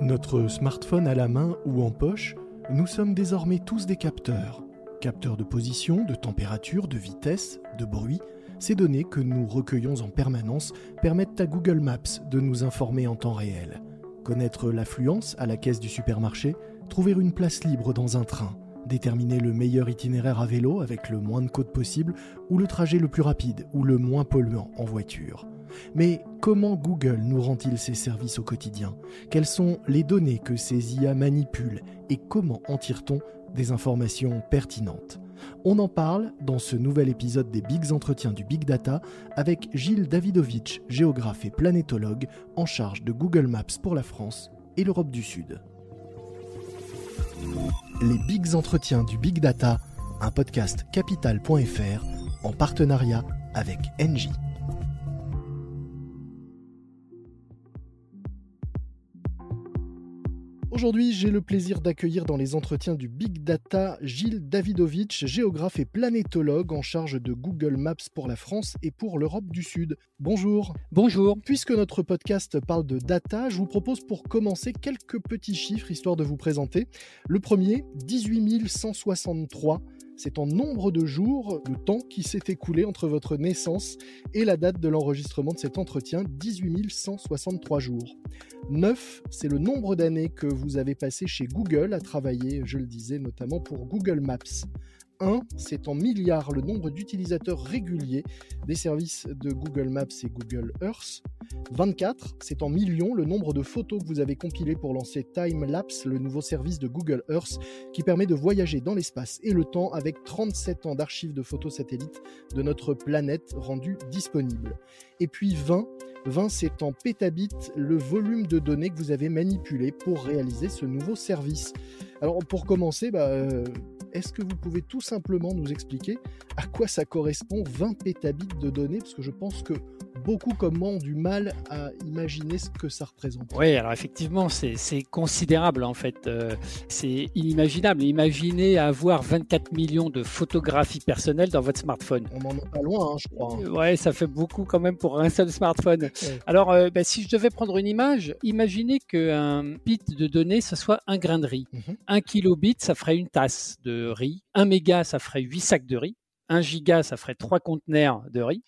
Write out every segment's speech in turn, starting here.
Notre smartphone à la main ou en poche, nous sommes désormais tous des capteurs. Capteurs de position, de température, de vitesse, de bruit. Ces données que nous recueillons en permanence permettent à Google Maps de nous informer en temps réel. Connaître l'affluence à la caisse du supermarché, trouver une place libre dans un train, déterminer le meilleur itinéraire à vélo avec le moins de côtes possible ou le trajet le plus rapide ou le moins polluant en voiture. Mais comment Google nous rend-il ces services au quotidien? Quelles sont les données que ces IA manipulent? Et comment en tire-t-on des informations pertinentes? On en parle dans ce nouvel épisode des Bigs Entretiens du Big Data avec Gilles Davidovitch, géographe et planétologue en charge de Google Maps pour la France et l'Europe du Sud. Les Bigs Entretiens du Big Data, un podcast capital.fr en partenariat avec Engie. Aujourd'hui, j'ai le plaisir d'accueillir dans les entretiens du Big Data Gilles Davidovitch, géographe et planétologue en charge de Google Maps pour la France et pour l'Europe du Sud. Bonjour. Bonjour. Puisque notre podcast parle de data, je vous propose pour commencer quelques petits chiffres histoire de vous présenter. Le premier, 18 163 c'est en nombre de jours, le temps qui s'est écoulé entre votre naissance et la date de l'enregistrement de cet entretien, 18 163 jours. 9, c'est le nombre d'années que vous avez passé chez Google à travailler, je le disais, notamment pour Google Maps. 1, c'est en milliards le nombre d'utilisateurs réguliers des services de Google Maps et Google Earth. 24, c'est en millions le nombre de photos que vous avez compilées pour lancer Time Lapse, le nouveau service de Google Earth qui permet de voyager dans l'espace et le temps avec 37 ans d'archives de photos satellites de notre planète rendues disponibles. Et puis 20, 20 c'est en pétabits le volume de données que vous avez manipulé pour réaliser ce nouveau service. Alors pour commencer, bah, euh, est-ce que vous pouvez tout simplement nous expliquer à quoi ça correspond 20 pétabits de données? Parce que je pense que beaucoup comme moi ont du mal à imaginer ce que ça représente. Oui, alors effectivement, c'est considérable en fait. Euh, c'est inimaginable. Imaginez avoir 24 millions de photographies personnelles dans votre smartphone. On n'en est pas loin, hein, je crois. Hein. Ouais, ça fait beaucoup quand même pour un seul smartphone. Alors, euh, ben, si je devais prendre une image, imaginez qu'un bit de données, ce soit un grain de riz. Mhm. Un kilobit, ça ferait une tasse de riz. Un méga, ça ferait 8 sacs de riz. 1 giga, ça ferait 3 conteneurs de riz.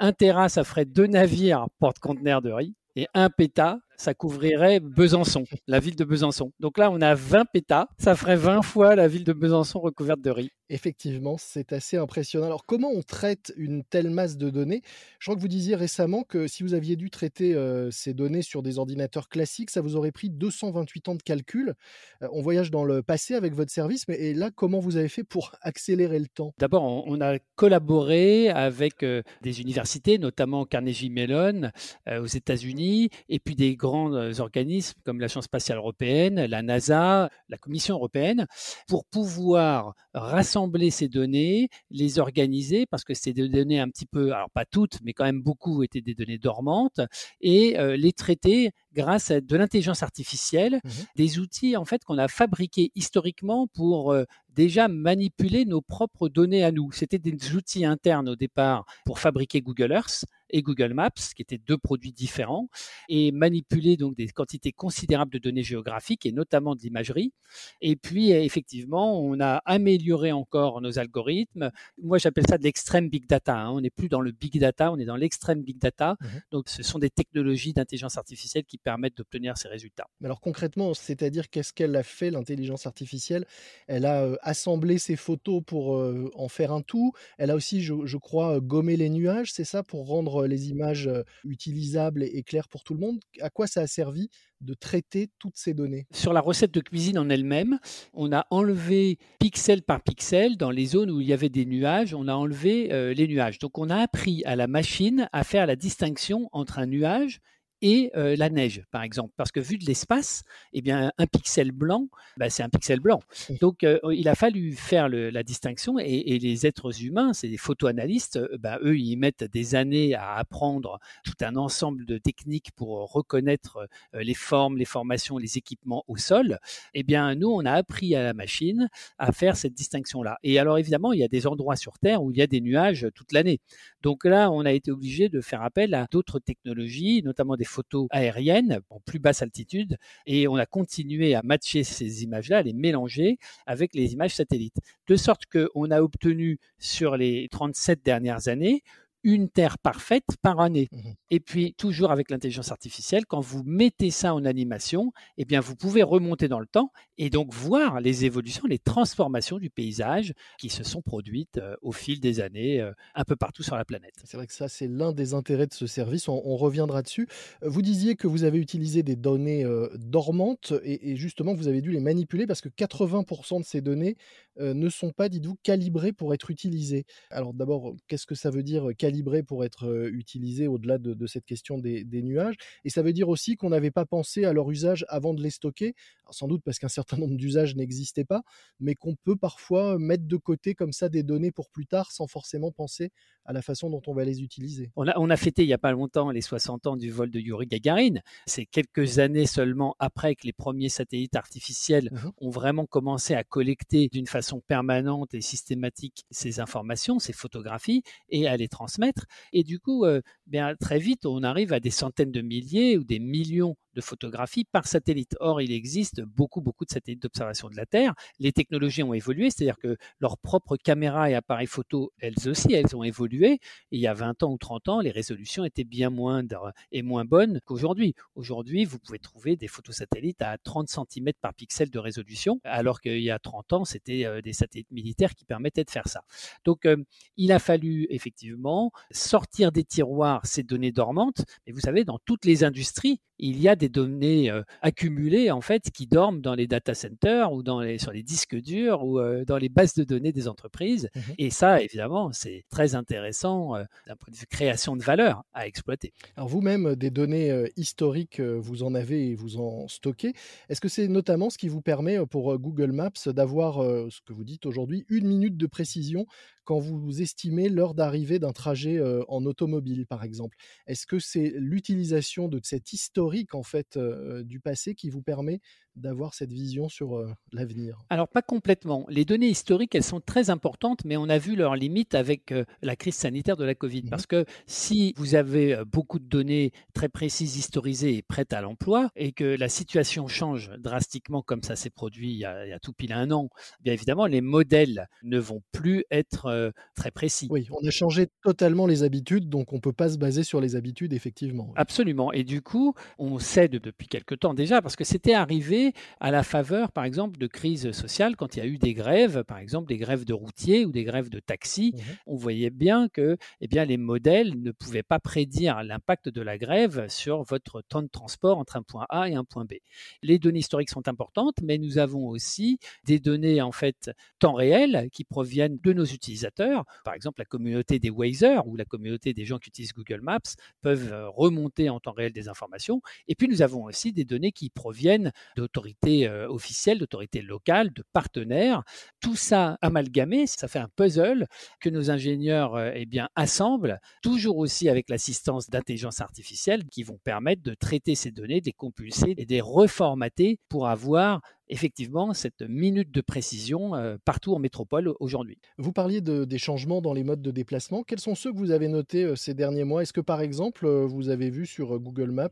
1 Tera, ça ferait 2 navires porte-conteneurs de riz. Et 1 péta, ça couvrirait Besançon, la ville de Besançon. Donc là, on a 20 pétas, ça ferait 20 fois la ville de Besançon recouverte de riz. Effectivement, c'est assez impressionnant. Alors, comment on traite une telle masse de données? Je crois que vous disiez récemment que si vous aviez dû traiter euh, ces données sur des ordinateurs classiques, ça vous aurait pris 228 ans de calcul. Euh, on voyage dans le passé avec votre service, mais et là, comment vous avez fait pour accélérer le temps? D'abord, on, a collaboré avec euh, des universités, notamment Carnegie Mellon aux États-Unis, et puis des grands organismes comme l'Agence spatiale européenne, la NASA, la Commission européenne, pour pouvoir rassembler ces données, les organiser, parce que c'est données un petit peu, alors pas toutes, mais quand même beaucoup étaient des données dormantes, et euh, les traiter grâce à de l'intelligence artificielle, mmh des outils en fait qu'on a fabriqués historiquement pour euh, déjà manipuler nos propres données à nous. C'était des outils internes au départ pour fabriquer Google Earth et Google Maps, qui étaient deux produits différents, et manipuler donc des quantités considérables de données géographiques et notamment de l'imagerie. Et puis effectivement, on a amélioré encore nos algorithmes. Moi, j'appelle ça de l'extrême big data. Hein. On n'est plus dans le big data, on est dans l'extrême big data. Mmh donc, ce sont des technologies d'intelligence artificielle qui permettent d'obtenir ces résultats. Alors concrètement, c'est-à-dire qu'est-ce qu'elle a fait l'intelligence artificielle? Elle a euh, assemblé ces photos pour euh, en faire un tout. Elle a aussi, je, crois, gommé les nuages, c'est ça, pour rendre les images euh, utilisables et, claires pour tout le monde? À quoi ça a servi de traiter toutes ces données? Sur la recette de cuisine en elle-même, on a enlevé pixel par pixel dans les zones où il y avait des nuages, on a enlevé les nuages. Donc on a appris à la machine à faire la distinction entre un nuage et la neige, par exemple. Parce que vu de l'espace, eh bien, un pixel blanc, bah, c'est un pixel blanc. Donc, il a fallu faire la distinction et, les êtres humains, c'est des photoanalystes, bah, eux, ils mettent des années à apprendre tout un ensemble de techniques pour reconnaître les formes, les formations, les équipements au sol. Eh bien, nous, on a appris à la machine à faire cette distinction-là. Et alors, évidemment, il y a des endroits sur Terre où il y a des nuages toute l'année. Donc là, on a été obligé de faire appel à d'autres technologies, notamment des photos aériennes en plus basse altitude, et on a continué à matcher ces images-là, à les mélanger avec les images satellites, de sorte qu'on a obtenu sur les 37 dernières années une Terre parfaite par année. Mmh et puis, toujours avec l'intelligence artificielle, quand vous mettez ça en animation, eh bien, vous pouvez remonter dans le temps et donc voir les évolutions, les transformations du paysage qui se sont produites euh, au fil des années euh, un peu partout sur la planète. C'est vrai que ça, c'est l'un des intérêts de ce service. On, reviendra dessus. Vous disiez que vous avez utilisé des données euh, dormantes et, et, justement, vous avez dû les manipuler parce que 80% de ces données ne sont pas, dites-vous, calibrées pour être utilisées. Alors d'abord, qu'est-ce que ça veut dire calibré pour être utilisé au-delà de, cette question des, nuages Et ça veut dire aussi qu'on n'avait pas pensé à leur usage avant de les stocker, sans doute parce qu'un certain nombre d'usages n'existaient pas, mais qu'on peut parfois mettre de côté comme ça des données pour plus tard sans forcément penser à la façon dont on va les utiliser. On a, on a fêté il n'y a pas longtemps les 60 ans du vol de Yuri Gagarin. C'est quelques années seulement après que les premiers satellites artificiels mmh ont vraiment commencé à collecter d'une façon permanente et systématique ces informations, ces photographies, et à les transmettre. Et du coup, euh, bien, très vite, on arrive à des centaines de milliers ou des millions de photographies par satellite. Or, il existe beaucoup, beaucoup de satellites d'observation de la Terre. Les technologies ont évolué, c'est-à-dire que leurs propres caméras et appareils photo, elles aussi, elles ont évolué. il y a 20 ans ou 30 ans, les résolutions étaient bien moindres et moins bonnes qu'aujourd'hui. Aujourd'hui, vous pouvez trouver des photos satellites à 30 cm par pixel de résolution, alors qu'il y a 30 ans, c'était euh, des satellites militaires qui permettaient de faire ça. Donc, euh, il a fallu effectivement sortir des tiroirs ces données dormantes. Mais vous savez, dans toutes les industries, il y a des données euh, accumulées en fait qui dorment dans les data centers ou dans les, sur les disques durs ou euh, dans les bases de données des entreprises. Mmh et ça, évidemment, c'est très intéressant euh, d'un point de vue création de valeur à exploiter. Alors vous-même, des données historiques, vous en avez et vous en stockez. Est-ce que c'est notamment ce qui vous permet pour Google Maps d'avoir ce que vous dites aujourd'hui, une minute de précision quand vous estimez l'heure d'arrivée d'un trajet en automobile, par exemple? Est-ce que c'est l'utilisation de cette historique en fait du passé qui vous permet d'avoir cette vision sur l'avenir Alors pas complètement. Les données historiques, elles sont très importantes, mais on a vu leurs limites avec la crise sanitaire de la Covid. Mmh Parce que si vous avez beaucoup de données très précises, historisées et prêtes à l'emploi, et que la situation change drastiquement comme ça s'est produit il y, a, tout pile un an, bien évidemment, les modèles ne vont plus être très précis. Oui, on a changé totalement les habitudes, donc on ne peut pas se baser sur les habitudes, effectivement. Absolument. Et du coup, on cède depuis quelque temps déjà, parce que c'était arrivé à la faveur, par exemple, de crises sociales, quand il y a eu des grèves, par exemple des grèves de routiers ou des grèves de taxis, mmh on voyait bien que eh bien, les modèles ne pouvaient pas prédire l'impact de la grève sur votre temps de transport entre un point A et un point B. Les données historiques sont importantes, mais nous avons aussi des données en fait temps réel qui proviennent de nos utilisateurs. Par exemple, la communauté des Wazer ou la communauté des gens qui utilisent Google Maps peuvent euh, remonter en temps réel des informations. Et puis nous avons aussi des données qui proviennent de d'autorités euh, officielles, d'autorités locales, de partenaires. Tout ça amalgamé, ça fait un puzzle que nos ingénieurs euh, eh bien, assemblent, toujours aussi avec l'assistance d'intelligence artificielle qui vont permettre de traiter ces données, de les compulser et de les reformater pour avoir effectivement cette minute de précision euh, partout en métropole aujourd'hui. Vous parliez de, des changements dans les modes de déplacement. Quels sont ceux que vous avez notés euh, ces derniers mois? Est-ce que par exemple, euh, vous avez vu sur Google Maps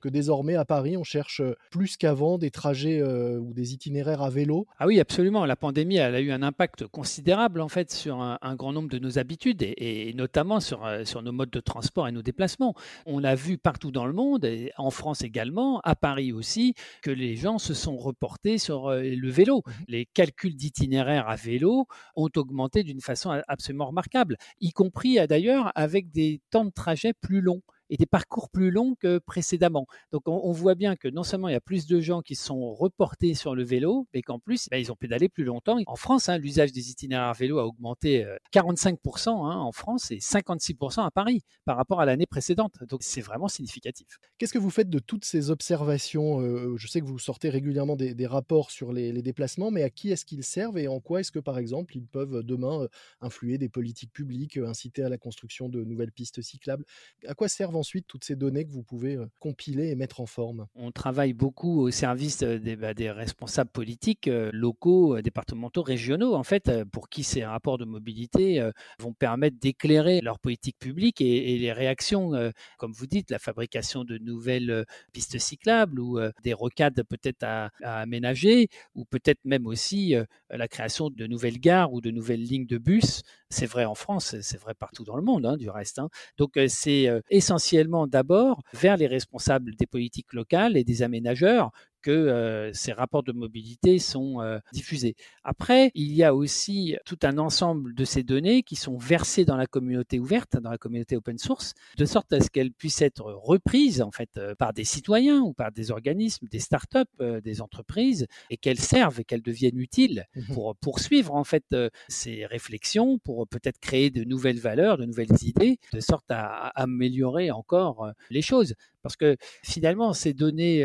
que désormais à Paris, on cherche plus qu'avant des trajets ou des itinéraires à vélo? Ah oui, absolument. La pandémie, elle a eu un impact considérable en fait sur un, grand nombre de nos habitudes et, notamment sur, sur nos modes de transport et nos déplacements. On a vu partout dans le monde, et en France également, à Paris aussi, que les gens se sont reportés sur le vélo. Mmh Les calculs d'itinéraires à vélo ont augmenté d'une façon absolument remarquable, y compris d'ailleurs avec des temps de trajet plus longs et des parcours plus longs que précédemment. Donc on, voit bien que non seulement il y a plus de gens qui sont reportés sur le vélo, mais qu'en plus bah, ils ont pédalé plus longtemps. En France, hein, l'usage des itinéraires vélo a augmenté 45% euh, hein, en France et 56% à Paris par rapport à l'année précédente. Donc c'est vraiment significatif. Qu'est-ce que vous faites de toutes ces observations euh, Je sais que vous sortez régulièrement des, rapports sur les, déplacements, mais à qui est-ce qu'ils servent et en quoi est-ce que par exemple ils peuvent demain euh, influer des politiques publiques, inciter à la construction de nouvelles pistes cyclables? À quoi servent ensuite toutes ces données que vous pouvez compiler et mettre en forme? On travaille beaucoup au service des, bah, des responsables politiques locaux, départementaux, régionaux, en fait, pour qui ces rapports de mobilité vont permettre d'éclairer leur politique publique et, les réactions, comme vous dites, la fabrication de nouvelles pistes cyclables ou des rocades peut-être à, aménager, ou peut-être même aussi la création de nouvelles gares ou de nouvelles lignes de bus. C'est vrai en France, c'est vrai partout dans le monde, hein, du reste. Hein. Donc c'est essentiellement d'abord vers les responsables des politiques locales et des aménageurs que ces rapports de mobilité sont diffusés. Après, il y a aussi tout un ensemble de ces données qui sont versées dans la communauté ouverte, dans la communauté open source, de sorte à ce qu'elles puissent être reprises en fait par des citoyens ou par des organismes, des startups, des entreprises, et qu'elles servent et qu'elles deviennent utiles mmh pour poursuivre en fait ces réflexions, pour peut-être créer de nouvelles valeurs, de nouvelles idées, de sorte à améliorer encore les choses. Parce que finalement, ces données,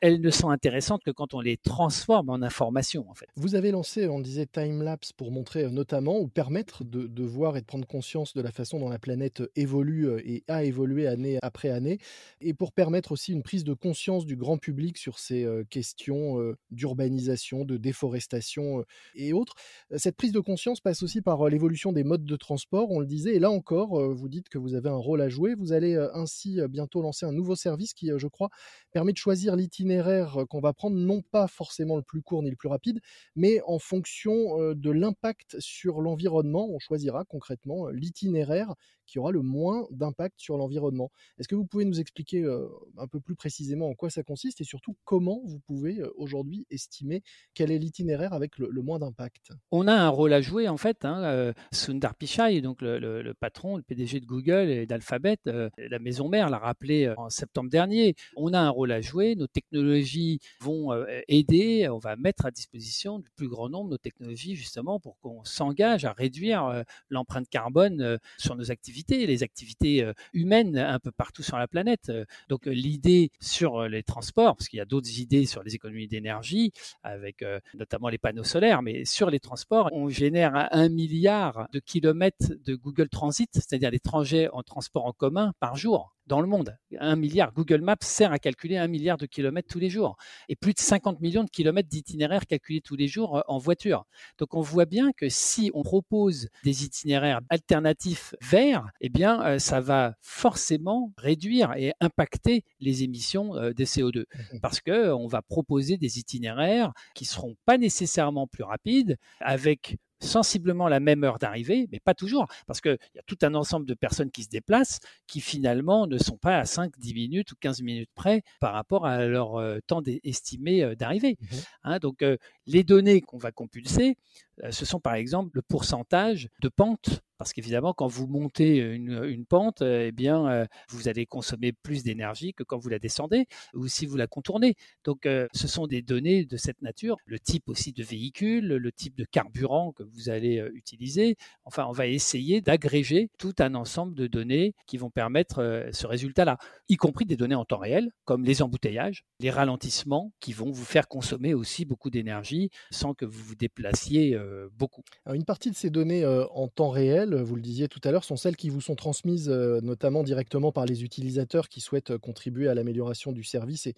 elles ne sont intéressantes que quand on les transforme en informations. En fait. Vous avez lancé, on disait, Timelapse pour montrer notamment ou permettre de, de, voir et de prendre conscience de la façon dont la planète évolue et a évolué année après année, et pour permettre aussi une prise de conscience du grand public sur ces questions d'urbanisation, de déforestation et autres. Cette prise de conscience passe aussi par l'évolution des modes de transport, on le disait, et là encore, vous dites que vous avez un rôle à jouer. Vous allez ainsi bientôt lancer un nouveau service qui, je crois, permet de choisir l'itinéraire qu'on va prendre, non pas forcément le plus court ni le plus rapide, mais en fonction de l'impact sur l'environnement. On choisira concrètement l'itinéraire qui aura le moins d'impact sur l'environnement. Est-ce que vous pouvez nous expliquer un peu plus précisément en quoi ça consiste et surtout comment vous pouvez aujourd'hui estimer quel est l'itinéraire avec le, moins d'impact? On a un rôle à jouer en fait. Hein, Sundar Pichai, donc le, patron, le PDG de Google et d'Alphabet, la maison mère l'a rappelé en septembre dernier. On a un rôle à jouer. Nos technologies vont aider. On va mettre à disposition du plus grand nombre nos technologies justement pour qu'on s'engage à réduire l'empreinte carbone sur nos activités les activités humaines un peu partout sur la planète. Donc l'idée sur les transports, parce qu'il y a d'autres idées sur les économies d'énergie, avec notamment les panneaux solaires, mais sur les transports, on génère un milliard de kilomètres de Google Transit, c'est-à-dire les trajets en transport en commun par jour dans le monde. Un milliard. Google Maps sert à calculer un milliard de kilomètres tous les jours et plus de 50 millions de kilomètres d'itinéraires calculés tous les jours euh, en voiture. Donc on voit bien que si on propose des itinéraires alternatifs verts, eh bien euh, ça va forcément réduire et impacter les émissions euh, de CO2 mmh parce que on va proposer des itinéraires qui seront pas nécessairement plus rapides avec sensiblement la même heure d'arrivée, mais pas toujours, parce qu'il y a tout un ensemble de personnes qui se déplacent qui finalement ne sont pas à 5, 10 minutes ou 15 minutes près par rapport à leur euh, temps estimé euh, d'arrivée. Mmh hein. donc euh, les données qu'on va compulser, ce sont par exemple le pourcentage de pente parce qu'évidemment, quand vous montez une, pente, eh bien, vous allez consommer plus d'énergie que quand vous la descendez ou si vous la contournez. Donc, ce sont des données de cette nature, le type aussi de véhicule, le type de carburant que vous allez utiliser. Enfin, on va essayer d'agréger tout un ensemble de données qui vont permettre ce résultat-là, y compris des données en temps réel, comme les embouteillages, les ralentissements qui vont vous faire consommer aussi beaucoup d'énergie sans que vous vous déplaciez beaucoup. une partie de ces données en temps réel, vous le disiez tout à l'heure, sont celles qui vous sont transmises notamment directement par les utilisateurs qui souhaitent contribuer à l'amélioration du service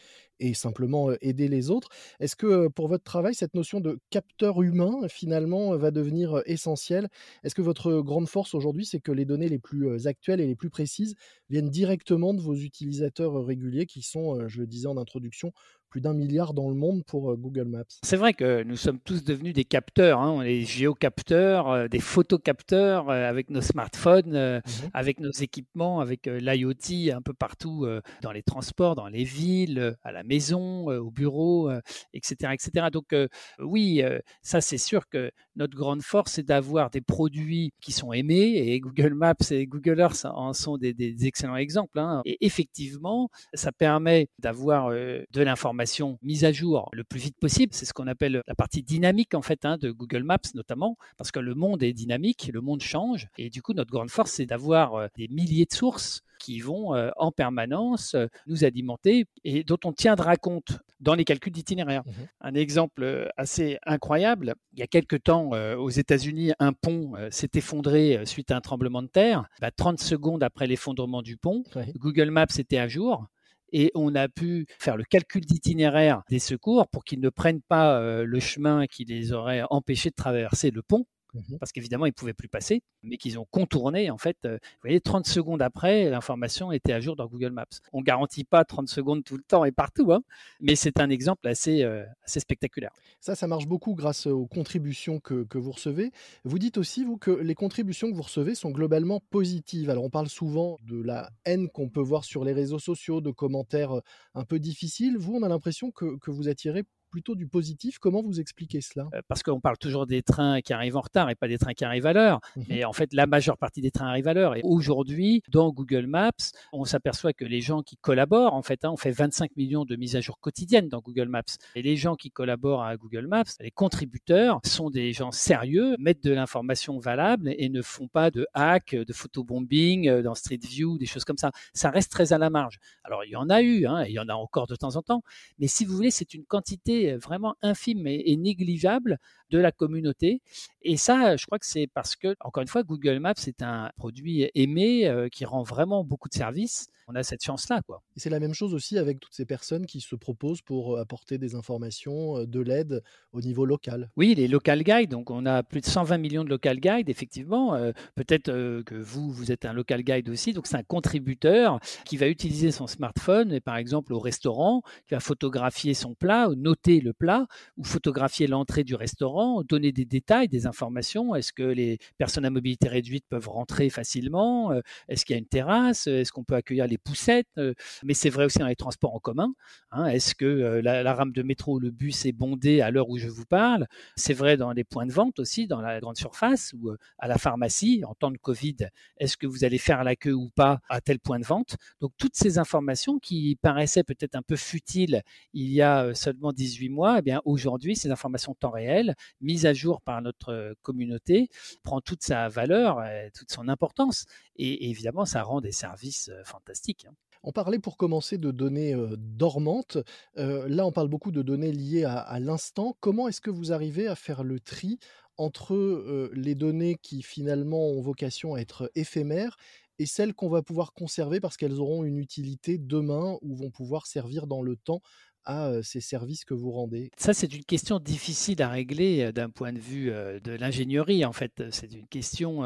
et, simplement aider les autres. Est-ce que pour votre travail, cette notion de capteur humain, finalement, va devenir essentielle? Est-ce que votre grande force aujourd'hui, c'est que les données les plus actuelles et les plus précises viennent directement de vos utilisateurs réguliers qui sont, je le disais en introduction, plus d'un milliard dans le monde pour euh, Google Maps. C'est vrai que nous sommes tous devenus des capteurs, hein, des géocapteurs, euh, des photocapteurs euh, avec nos smartphones, mmh avec nos équipements, avec l'IoT un peu partout dans les transports, dans les villes, à la maison, au bureau, etc., etc. Donc oui, ça c'est sûr que notre grande force c'est d'avoir des produits qui sont aimés et Google Maps et Google Earth en sont des, excellents exemples. Hein. Et effectivement, ça permet d'avoir de l'information informations mises à jour le plus vite possible. C'est ce qu'on appelle la partie dynamique en fait hein, de Google Maps notamment, parce que le monde est dynamique, le monde change, et du coup notre grande force c'est d'avoir euh, des milliers de sources qui vont euh, en permanence euh, nous alimenter et dont on tiendra compte dans les calculs d'itinéraire. Mmh un exemple assez incroyable, il y a quelque temps aux États-Unis, un pont s'est effondré suite à un tremblement de terre. 30 bah, secondes après l'effondrement du pont, Google Maps était à jour et on a pu faire le calcul d'itinéraire des secours pour qu'ils ne prennent pas le chemin qui les aurait empêchés de traverser le pont Mmh parce qu'évidemment, ils ne pouvaient plus passer, mais qu'ils ont contourné. En fait, vous voyez, 30 secondes après, l'information était à jour dans Google Maps. On ne garantit pas 30 secondes tout le temps et partout, hein, mais c'est un exemple assez, assez spectaculaire. Ça, ça marche beaucoup grâce aux contributions que, que, vous recevez. Vous dites aussi, vous, que les contributions que vous recevez sont globalement positives. Alors, on parle souvent de la haine qu'on peut voir sur les réseaux sociaux, de commentaires un peu difficiles. Vous, on a l'impression que, que vous attirez plutôt du positif. Comment vous expliquez cela? Euh, Parce qu'on parle toujours des trains qui arrivent en retard et pas des trains qui arrivent à l'heure. Mmh Mais en fait, la majeure partie des trains arrivent à l'heure. Et aujourd'hui, dans Google Maps, on s'aperçoit que les gens qui collaborent, en fait, hein, on fait 25 millions de mises à jour quotidiennes dans Google Maps. Et les gens qui collaborent à Google Maps, les contributeurs, sont des gens sérieux, mettent de l'information valable et ne font pas de hack, de photobombing euh, dans Street View, des choses comme ça. Ça reste très à la marge. Alors, il y en a eu, hein, et il y en a encore de temps en temps. Mais si vous voulez, c'est une quantité vraiment infime et, négligeable de la communauté. Et ça, je crois que c'est parce que, encore une fois, Google Maps est un produit aimé euh, qui rend vraiment beaucoup de services. On a cette chance-là, quoi. Et c'est la même chose aussi avec toutes ces personnes qui se proposent pour euh, apporter des informations, euh, de l'aide au niveau local. Oui, les local guides. Donc, on a plus de 120 millions de local guides, effectivement. Peut-être que vous, vous êtes un local guide aussi. Donc, c'est un contributeur qui va utiliser son smartphone, et par exemple au restaurant, qui va photographier son plat, ou noter le plat, ou photographier l'entrée du restaurant donner des détails, des informations. Est-ce que les personnes à mobilité réduite peuvent rentrer facilement? Euh, Est-ce qu'il y a une terrasse? Est-ce qu'on peut accueillir les poussettes? Euh, Mais c'est vrai aussi dans les transports en commun. Hein. Est-ce que euh, la, rame de métro ou le bus est bondé à l'heure où je vous parle? C'est vrai dans les points de vente aussi, dans la grande surface ou à la pharmacie. En temps de Covid, est-ce que vous allez faire la queue ou pas à tel point de vente? Donc toutes ces informations qui paraissaient peut-être un peu futiles il y a seulement 18 mois, eh bien aujourd'hui, ces informations temps réel mise à jour par notre communauté, prend toute sa valeur, toute son importance. Et, évidemment, ça rend des services fantastiques. Hein. On parlait pour commencer de données dormantes. là, on parle beaucoup de données liées à, l'instant. Comment est-ce que vous arrivez à faire le tri entre les données qui finalement ont vocation à être éphémères et celles qu'on va pouvoir conserver parce qu'elles auront une utilité demain ou vont pouvoir servir dans le temps à ces services que vous rendez? Ça, c'est une question difficile à régler d'un point de vue de l'ingénierie. En fait, c'est une question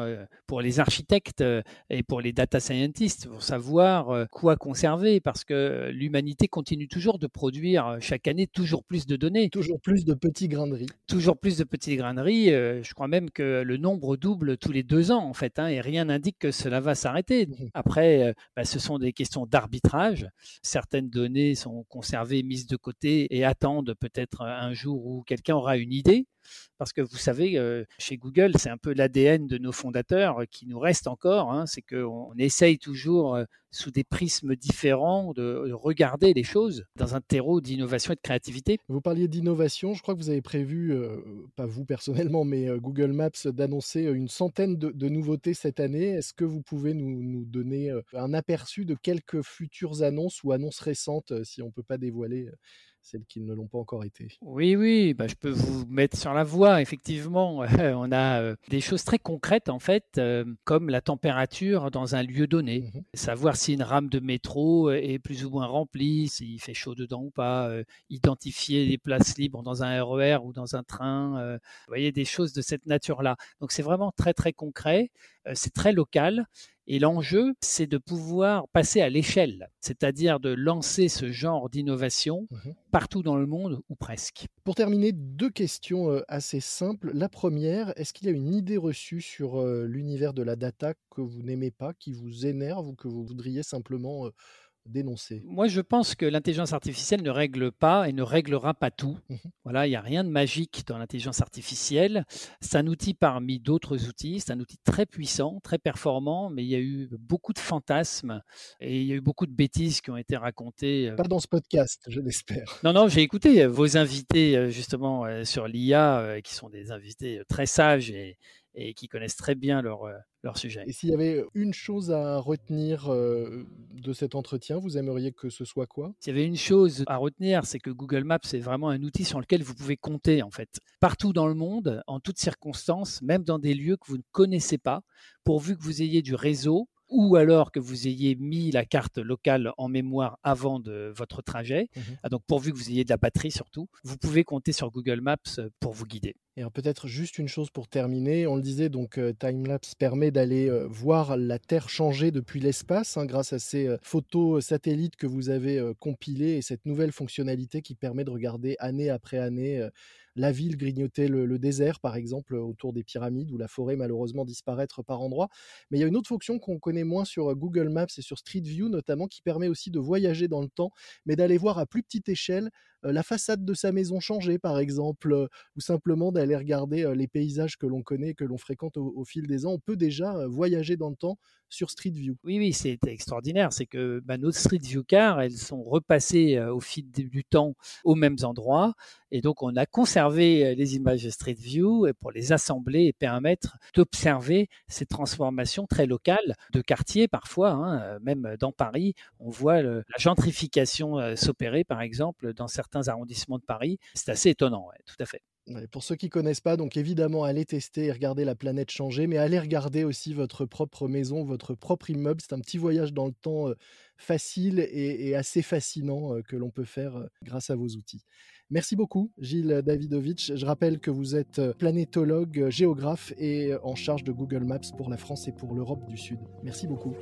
pour les architectes et pour les data scientists pour savoir quoi conserver parce que l'humanité continue toujours de produire chaque année toujours plus de données. Toujours plus de petits grains de riz. Toujours plus de petits grains de riz. Je crois même que le nombre double tous les deux ans, en fait, hein, et rien n'indique que cela va s'arrêter. Mmh Après, bah, ce sont des questions d'arbitrage. Certaines données sont conservées, mises de côté et attendent peut-être un jour où quelqu'un aura une idée. Parce que vous savez, euh, chez Google, c'est un peu l'ADN de nos fondateurs qui nous reste encore. Hein, c'est qu'on essaye toujours, euh, sous des prismes différents, de, regarder les choses dans un terreau d'innovation et de créativité. Vous parliez d'innovation. Je crois que vous avez prévu, euh, pas vous personnellement, mais Google Maps, d'annoncer une centaine de, nouveautés cette année. Est-ce que vous pouvez nous, nous donner un aperçu de quelques futures annonces ou annonces récentes, si on ne peut pas dévoiler celles qui ne l'ont pas encore été. Oui, oui, bah, je peux vous mettre sur la voie. Effectivement, on a euh, des choses très concrètes, en fait, euh, comme la température dans un lieu donné. Mmh Savoir si une rame de métro euh, est plus ou moins remplie, s'il fait chaud dedans ou pas. identifier les places libres dans un RER e ou dans un train. vous voyez, des choses de cette nature-là. Donc, c'est vraiment très, très concret. c'est très local. Et l'enjeu, c'est de pouvoir passer à l'échelle, c'est-à-dire de lancer ce genre d'innovation mmh partout dans le monde ou presque. Pour terminer, deux questions euh, assez simples. La première, est-ce qu'il y a une idée reçue sur euh, l'univers de la data que vous n'aimez pas, qui vous énerve ou que vous voudriez simplement euh, dénoncer Moi, je pense que l'intelligence artificielle ne règle pas et ne réglera pas tout. Mmh voilà, il n'y a rien de magique dans l'intelligence artificielle. C'est un outil parmi d'autres outils. C'est un outil très puissant, très performant, mais il y a eu beaucoup de fantasmes et il y a eu beaucoup de bêtises qui ont été racontées. Euh. Pas dans ce podcast, je l'espère. Non, non, j'ai écouté vos invités justement sur l'IA, qui sont des invités très sages et, et qui connaissent très bien leur, euh, leur sujet. Et s'il y avait une chose à retenir euh, de cet entretien, vous aimeriez que ce soit quoi? S'il y avait une chose à retenir, c'est que Google Maps est vraiment un outil sur lequel vous pouvez compter en fait. Partout dans le monde, en toutes circonstances, même dans des lieux que vous ne connaissez pas, pourvu que vous ayez du réseau, ou alors que vous ayez mis la carte locale en mémoire avant de votre trajet, mmh ah, donc pourvu que vous ayez de la batterie surtout, vous pouvez compter sur Google Maps euh, pour vous guider. Peut-être juste une chose pour terminer, on le disait, donc Timelapse permet d'aller voir la Terre changer depuis l'espace hein, grâce à ces photos satellites que vous avez compilées et cette nouvelle fonctionnalité qui permet de regarder année après année la ville grignoter le, désert, par exemple, autour des pyramides, ou la forêt malheureusement disparaître par endroits. Mais il y a une autre fonction qu'on connaît moins sur Google Maps et sur Street View notamment, qui permet aussi de voyager dans le temps, mais d'aller voir à plus petite échelle la façade de sa maison changer, par exemple, ou simplement d'aller regarder les paysages que l'on connaît, que l'on fréquente au, fil des ans. On peut déjà voyager dans le temps sur Street View. Oui, oui, c'est extraordinaire. C'est que bah, nos Street View cars, elles sont repassées au fil du temps aux mêmes endroits. Et donc, on a conservé les images de Street View pour les assembler et permettre d'observer ces transformations très locales de quartiers parfois, hein, même dans Paris. On voit la gentrification s'opérer, par exemple, dans certains arrondissements de Paris. C'est assez étonnant, tout à fait. Pour ceux qui ne connaissent pas, donc évidemment, allez tester et regarder la planète changer, mais allez regarder aussi votre propre maison, votre propre immeuble. C'est un petit voyage dans le temps facile et, assez fascinant que l'on peut faire grâce à vos outils. Merci beaucoup, Gilles Davidovitch. Je rappelle que vous êtes planétologue, géographe et en charge de Google Maps pour la France et pour l'Europe du Sud. Merci beaucoup.